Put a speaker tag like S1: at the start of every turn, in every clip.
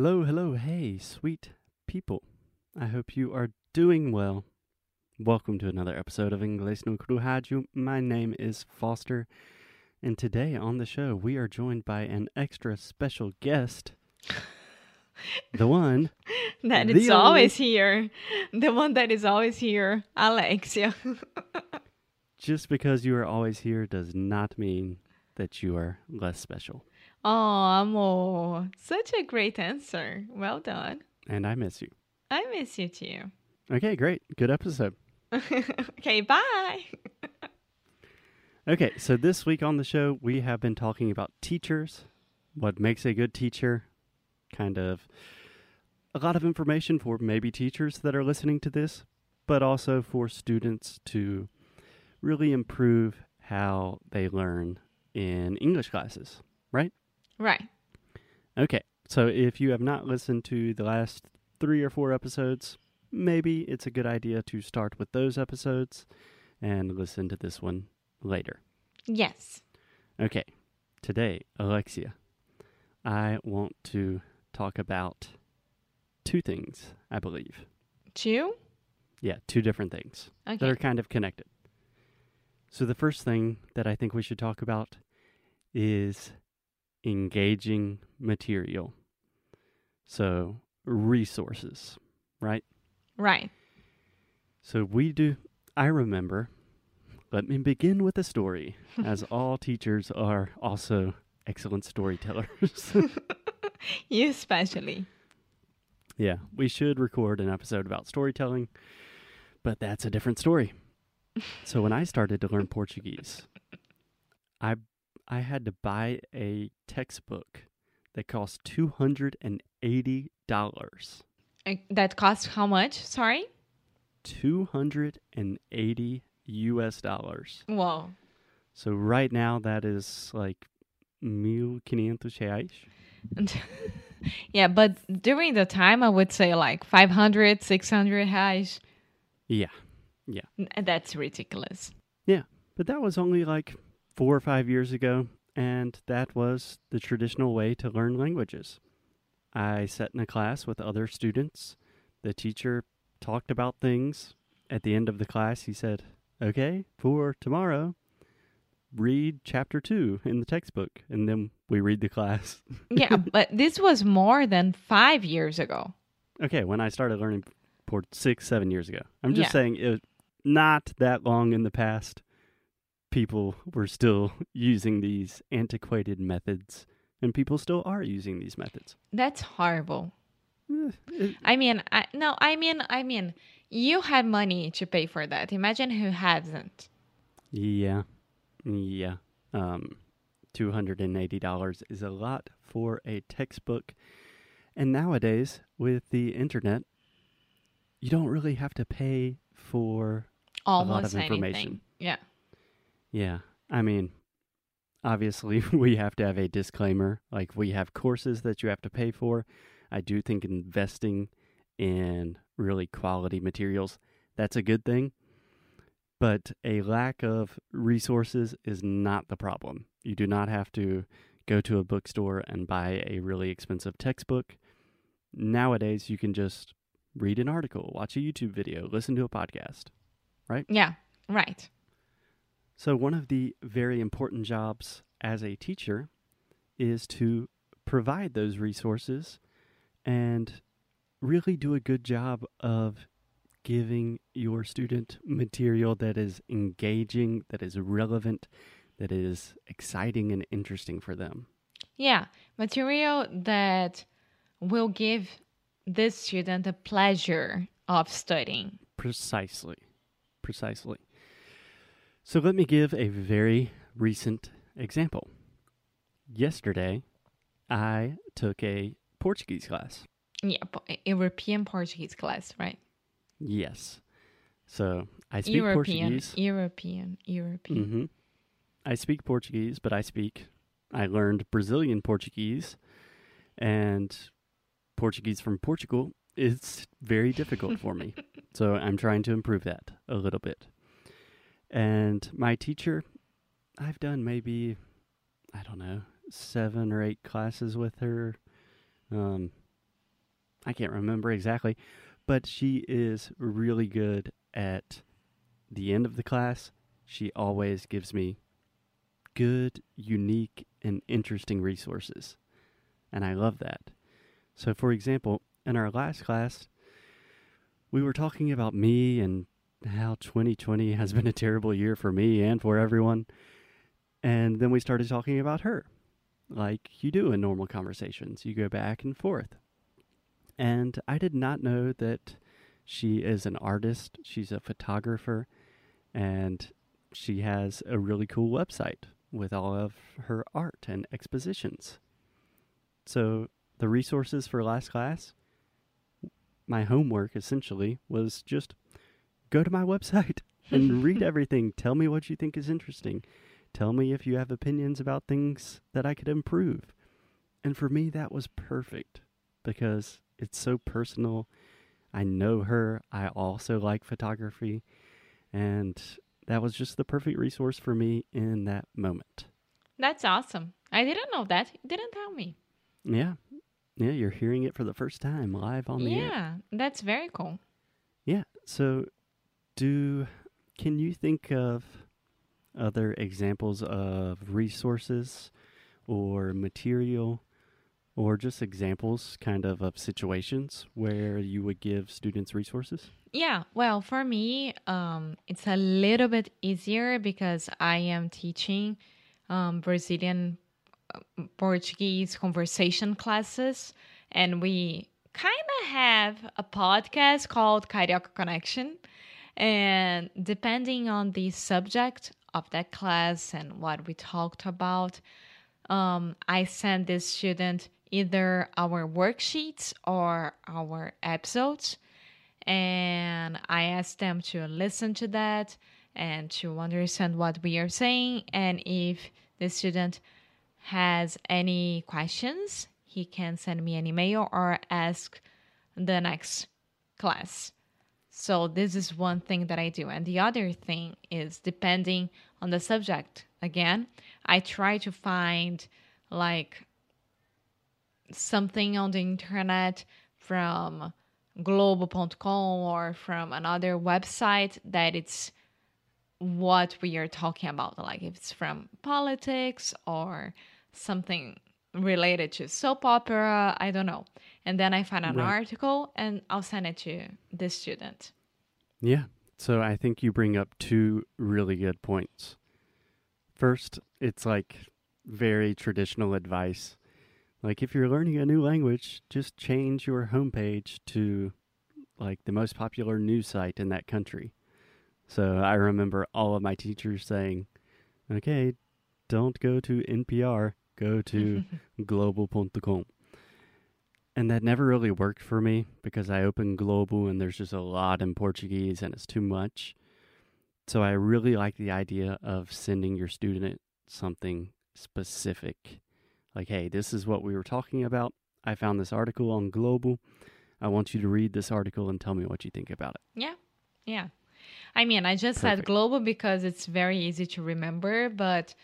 S1: Hello, hello, hey, sweet people. I hope you are doing well. Welcome to another episode of Inglês no Rádio. My name is Foster, and today on the show we are joined by an extra special guest. the one
S2: that is always here. The one that is always here, Alexia.
S1: just because you are always here does not mean that you are less special.
S2: Oh, amor. Such a great answer. Well done.
S1: And I miss you.
S2: I miss you too.
S1: Okay, great. Good episode.
S2: okay, bye.
S1: Okay, so this week on the show, we have been talking about teachers, what makes a good teacher, kind of a lot of information for maybe teachers that are listening to this, but also for students to really improve how they learn in English classes, right?
S2: Right.
S1: Okay, so if you have not listened to the last three or four episodes, maybe it's a good idea to start with those episodes and listen to this one later.
S2: Yes.
S1: Okay, today, Alexia, I want to talk about two things, I believe.
S2: Two?
S1: Yeah, two different things that are kind of connected. So, the first thing that I think we should talk about is engaging material. So, resources, right?
S2: Right.
S1: So, we do, I remember, let me begin with a story, as all teachers are also excellent storytellers.
S2: You especially.
S1: yeah, we should record an episode about storytelling, but that's a different story. so when I started to learn Portuguese, I I had to buy a textbook that cost two hundred and eighty dollars.
S2: That cost how much? Sorry?
S1: Two hundred and eighty U.S. dollars.
S2: Whoa.
S1: So right now that is like mil quinhentos reais.
S2: yeah, but during the time, I would say like 500, 600 hash.
S1: Yeah,
S2: N- That's ridiculous.
S1: Yeah, but that was only like four or five years ago, and that was the traditional way to learn languages. I sat in a class with other students. The teacher talked about things. At the end of the class, he said, Okay, for tomorrow, read chapter two in the textbook. And then we read the class.
S2: yeah, but this was more than five years ago.
S1: Okay, when I started learning port six, seven years ago. I'm just
S2: Yeah.
S1: saying, it, was not that long in the past, people were still using these antiquated methods, and people still are using these methods.
S2: That's horrible.
S1: Eh,
S2: I mean, I, no, I mean, I mean, you had money to pay for that. Imagine who hasn't.
S1: yeah, yeah. Um, two hundred and eighty dollars is a lot for a textbook, and nowadays with the internet, you don't really have to pay for
S2: Almost
S1: of
S2: anything.
S1: information.
S2: Yeah.
S1: Yeah. I mean, obviously, we have to have a disclaimer. Like, we have courses that you have to pay for. I do think investing in really quality materials, that's a good thing. But a lack of resources is not the problem. You do not have to go to a bookstore and buy a really expensive textbook. Nowadays, you can just read an article, watch a YouTube video, listen to a podcast. Right?
S2: Yeah. Right.
S1: So, one of the very important jobs as a teacher is to provide those resources and really do a good job of giving your student material that is engaging, that is relevant, that is exciting and interesting for them.
S2: Yeah. Material that will give this student the pleasure of studying.
S1: Precisely. Precisely. So, let me give a very recent example. Yesterday, I took a Portuguese class.
S2: Yeah. European Portuguese class, right?
S1: Yes. So I speak
S2: European.
S1: Portuguese.
S2: European. European.
S1: hmm I speak Portuguese, but I speak. I learned Brazilian Portuguese, and Portuguese from Portugal is very difficult for me. So I'm trying to improve that a little bit. And my teacher, I've done maybe, I don't know, seven or eight classes with her. Um, I can't remember exactly, but she is really good at the end of the class. She always gives me good, unique, and interesting resources. And I love that. So, for example, in our last class, we were talking about me and how 2020 has been a terrible year for me and for everyone. And then we started talking about her, like you do in normal conversations. You go back and forth. And I did not know that she is an artist, she's a photographer, and she has a really cool website with all of her art and expositions. So, the resources for last class, my homework essentially was just go to my website and read everything. Tell me what you think is interesting. Tell me if you have opinions about things that I could improve. And for me, that was perfect because it's so personal. I know her. I also like photography. And that was just the perfect resource for me in that moment.
S2: That's awesome. I didn't know that. You didn't tell me.
S1: Yeah. Yeah, you're hearing it for the first time live on the
S2: yeah,
S1: air.
S2: Yeah, that's very cool.
S1: Yeah. So do can you think of other examples of resources or material or just examples kind of of situations where you would give students resources?
S2: Yeah, well, for me, um, it's a little bit easier because I am teaching um, Brazilian uh, Portuguese conversation classes, and we kind of have a podcast called Carioca Connection. And depending on the subject of that class and what we talked about, um, I send this student either our worksheets or our episodes and I ask them to listen to that and to understand what we are saying. And if the student has any questions, he can send me an email or ask the next class. So, this is one thing that I do. And the other thing is depending on the subject. Again, I try to find like something on the internet from globo.com or from another website that it's what we are talking about like if it's from politics or something related to soap opera i don't know and then i find an right. article and i'll send it to the student
S1: yeah so i think you bring up two really good points first it's like very traditional advice like if you're learning a new language, just change your homepage to like the most popular news site in that country. So I remember all of my teachers saying, "Okay, don't go to NPR, go to globo.com." And that never really worked for me because I opened Globo and there's just a lot in Portuguese and it's too much. So I really like the idea of sending your student something specific like, hey, this is what we were talking about. I found this article on Globo. I want you to read this article and tell me what you think about it.
S2: Yeah. Yeah. I mean, I just Perfect. said Globo because it's very easy to remember, but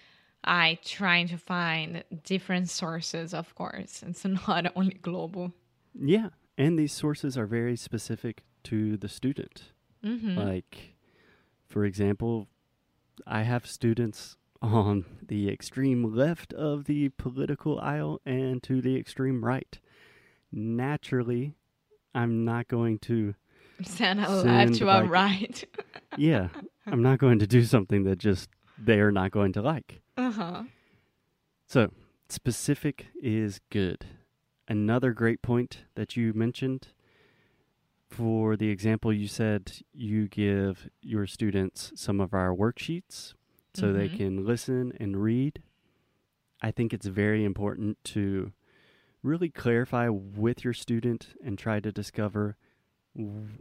S2: I try to find different sources, of course. It's not only Globo.
S1: Yeah. And these sources are very specific to the student. Mm-hmm. Like, for example, I have students on the extreme left of the political aisle and to the extreme right. Naturally, I'm not going to
S2: send a left to a right.
S1: yeah, I'm not going to do something that just they're not going to like.
S2: Uh huh.
S1: So, specific is good. Another great point that you mentioned for the example you said you give your students some of our worksheets so mm-hmm. they can listen and read. I think it's very important to really clarify with your student and try to discover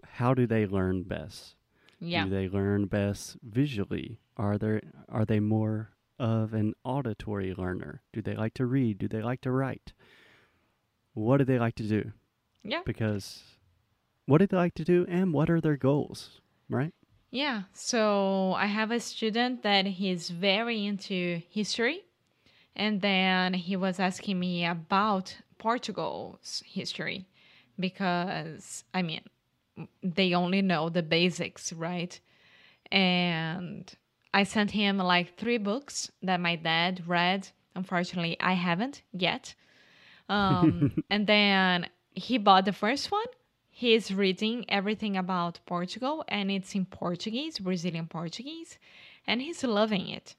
S1: how do they learn best.
S2: Yeah.
S1: Do they learn best visually? Are there are they more of an auditory learner? Do they like to read? Do they like to write? What do they like to do?
S2: Yeah.
S1: Because what do they like to do and what are their goals, right?
S2: Yeah. So I have a student that he's very into history. And then he was asking me about Portugal's history. because I mean, they only know the basics, right? And I sent him like three books that my dad read. Unfortunately, I haven't yet. Um, and then he bought the first one. He's reading everything about Portugal and it's in Portuguese, Brazilian Portuguese, and he's loving it.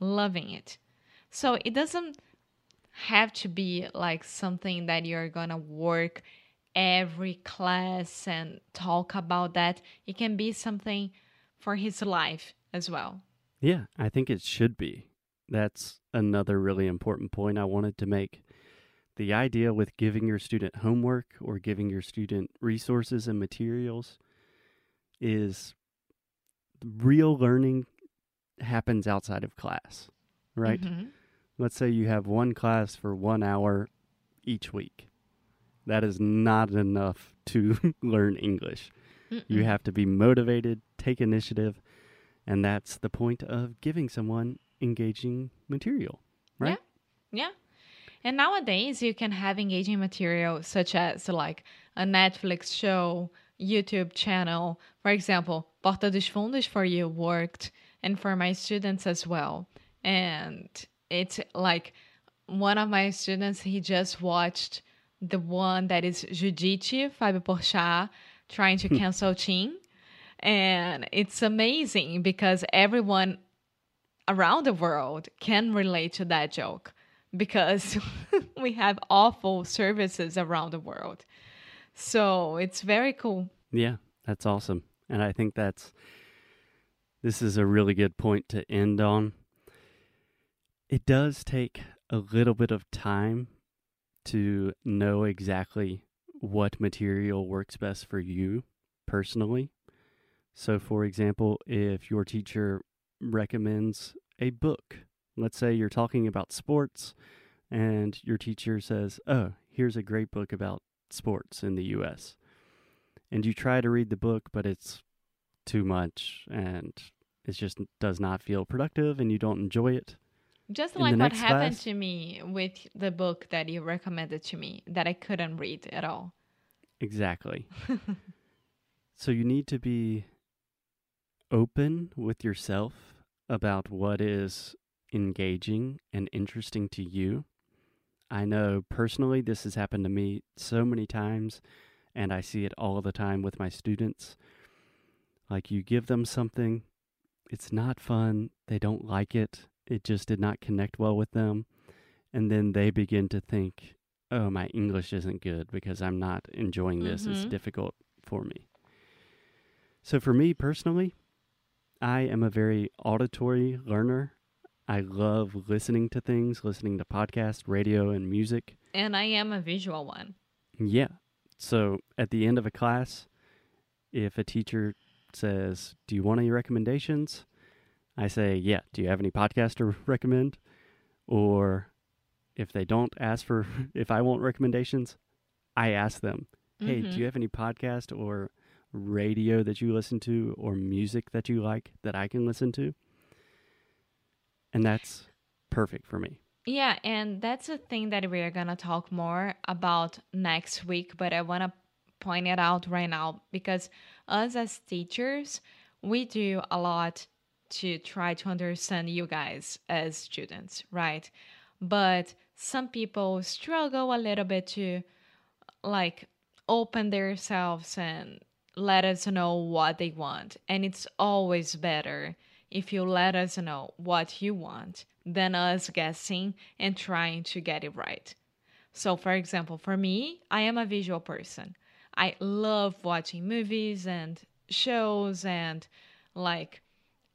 S2: Loving it. So it doesn't have to be like something that you're gonna work every class and talk about that. It can be something for his life as well.
S1: Yeah, I think it should be. That's another really important point I wanted to make. The idea with giving your student homework or giving your student resources and materials is real learning happens outside of class, right?
S2: Mhm.
S1: Let's say you have one class for one hour each week. That is not enough to learn English. You
S2: Mm-mm.
S1: have to be motivated, take initiative, and that's the point of giving someone engaging material, right?
S2: Yeah. Yeah. And nowadays you can have engaging material such as like a Netflix show, YouTube channel. For example, Porta dos Fundos for you worked and for my students as well. And it's like one of my students, he just watched the one that is Judite, Fábio Porchat, trying to hmm. cancel Tim. And it's amazing because everyone around the world can relate to that joke because we have awful services around the world. So it's very cool.
S1: Yeah, that's awesome. And I think that's this is a really good point to end on. It does take a little bit of time to know exactly what material works best for you personally. So, for example, if your teacher recommends a book, let's say you're talking about sports and your teacher says, Oh, here's a great book about sports in the US. And you try to read the book, but it's too much and it just does not feel productive and you don't enjoy it.
S2: Just
S1: In
S2: like what happened
S1: class-
S2: to me with the book that you recommended to me that I couldn't read at all.
S1: Exactly. so you need to be open with yourself about what is engaging and interesting to you. I know personally this has happened to me so many times, and I see it all the time with my students. Like you give them something, it's not fun, they don't like it, it just did not connect well with them, and then they begin to think, oh, my English isn't good because I'm not enjoying this. It's
S2: Mhm.
S1: difficult for me. So, for me personally, I am a very auditory learner. I love listening to things, listening to podcasts, radio, and music.
S2: And I am a visual one.
S1: Yeah. So, at the end of a class, if a teacher says, Do you want any recommendations? I say, Yeah. Do you have any podcast to recommend? Or if they don't ask for, if I want recommendations, I ask them, Hey, do
S2: Mhm.
S1: you have any podcast or radio that you listen to or music that you like that I can listen to? And that's perfect for me.
S2: Yeah, and that's a thing that we are going to talk more about next week, but I want to point it out right now because us as teachers, we do a lot to try to understand you guys as students, right? But some people struggle a little bit to like open themselves and let us know what they want. And it's always better if you let us know what you want than us guessing and trying to get it right. So, for example, for me, I am a visual person. I love watching movies and shows and like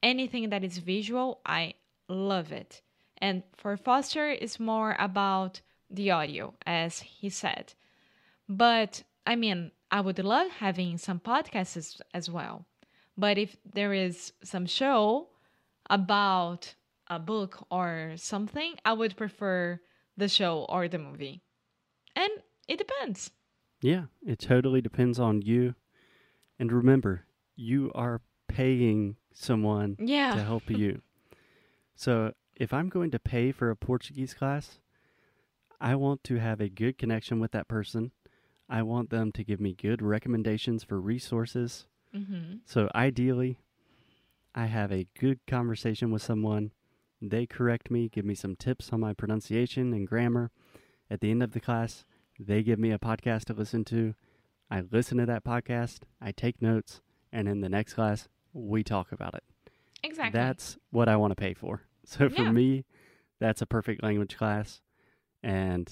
S2: anything that is visual, I love it. And for Foster, it's more about the audio, as he said. But I mean, I would love having some podcasts as, as well. But if there is some show about a book or something, I would prefer the show or the movie. And it depends.
S1: Yeah, it totally depends on you. And remember, you are paying someone
S2: yeah.
S1: to help you. so if I'm going to pay for a Portuguese class, I want to have a good connection with that person. I want them to give me good recommendations for resources.
S2: Mm-hmm.
S1: So ideally, I have a good conversation with someone. They correct me, give me some tips on my pronunciation and grammar. At the end of the class, they give me a podcast to listen to. I listen to that podcast, I take notes, and in the next class, we talk about it.
S2: Exactly.
S1: That's what I want to pay for. So for
S2: Yeah.
S1: me, that's a perfect language class. And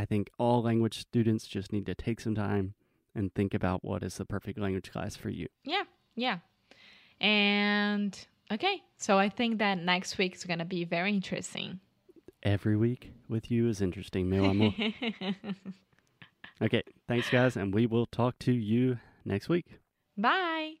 S1: I think all language students just need to take some time and think about what is the perfect language class for you.
S2: Yeah, yeah. And okay, so I think that next week is gonna be very interesting.
S1: Every week with you is interesting, meu amor. okay, thanks guys, and we will talk to you next week.
S2: Bye.